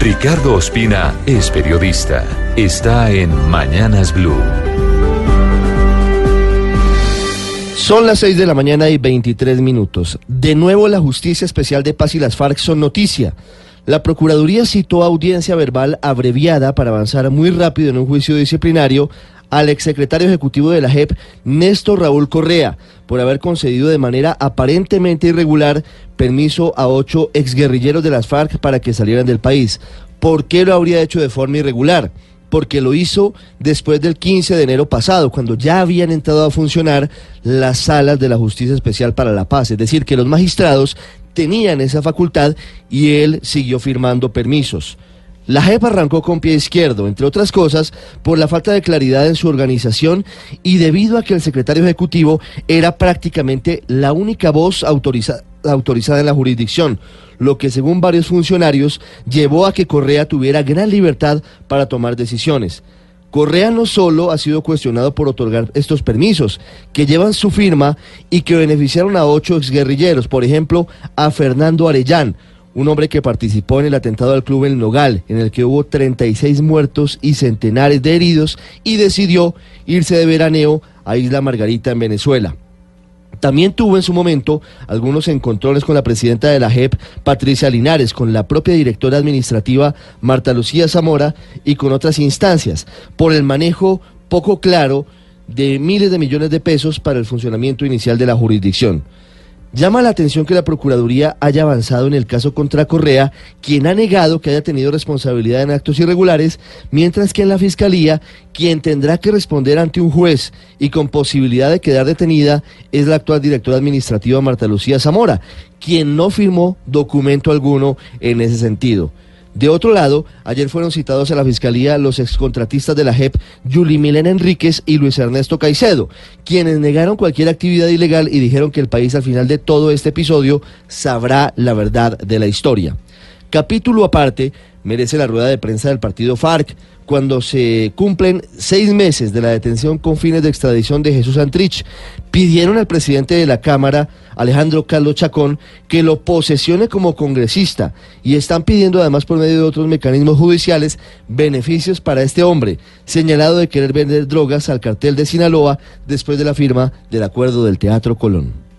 Ricardo Ospina es periodista. Está en Mañanas Blue. Son las 6 de la mañana y 23 minutos. De nuevo la Justicia Especial de Paz y las FARC son noticia. La Procuraduría citó audiencia verbal abreviada para avanzar muy rápido en un juicio disciplinario al exsecretario ejecutivo de la JEP, Néstor Raúl Correa, por haber concedido de manera aparentemente irregular permiso a ocho exguerrilleros de las FARC para que salieran del país. ¿Por qué lo habría hecho de forma irregular? Porque lo hizo después del 15 de enero pasado, cuando ya habían entrado a funcionar las salas de la Justicia Especial para la Paz. Es decir, que los magistrados tenían esa facultad y él siguió firmando permisos. La JEP arrancó con pie izquierdo, entre otras cosas, por la falta de claridad en su organización y debido a que el secretario ejecutivo era prácticamente la única voz autorizada en la jurisdicción, lo que según varios funcionarios llevó a que Correa tuviera gran libertad para tomar decisiones. Correa no solo ha sido cuestionado por otorgar estos permisos, que llevan su firma y que beneficiaron a ocho exguerrilleros, por ejemplo, a Fernando Arellán, un hombre que participó en el atentado al club El Nogal, en el que hubo 36 muertos y centenares de heridos, y decidió irse de veraneo a Isla Margarita en Venezuela. También tuvo en su momento algunos encontrones con la presidenta de la JEP, Patricia Linares, con la propia directora administrativa Marta Lucía Zamora y con otras instancias, por el manejo poco claro de miles de millones de pesos para el funcionamiento inicial de la jurisdicción. Llama la atención que la Procuraduría haya avanzado en el caso contra Correa, quien ha negado que haya tenido responsabilidad en actos irregulares, mientras que en la Fiscalía, quien tendrá que responder ante un juez y con posibilidad de quedar detenida es la actual directora administrativa Marta Lucía Zamora, quien no firmó documento alguno en ese sentido. De otro lado, ayer fueron citados a la Fiscalía los excontratistas de la JEP, Yuli Milena Enríquez y Luis Ernesto Caicedo, quienes negaron cualquier actividad ilegal y dijeron que el país al final de todo este episodio sabrá la verdad de la historia. Capítulo aparte merece la rueda de prensa del partido FARC cuando se cumplen seis meses de la detención con fines de extradición de Jesús Antrich. Pidieron al presidente de la Cámara, Alejandro Carlos Chacón, que lo posesione como congresista y están pidiendo además por medio de otros mecanismos judiciales beneficios para este hombre, señalado de querer vender drogas al cartel de Sinaloa después de la firma del acuerdo del Teatro Colón.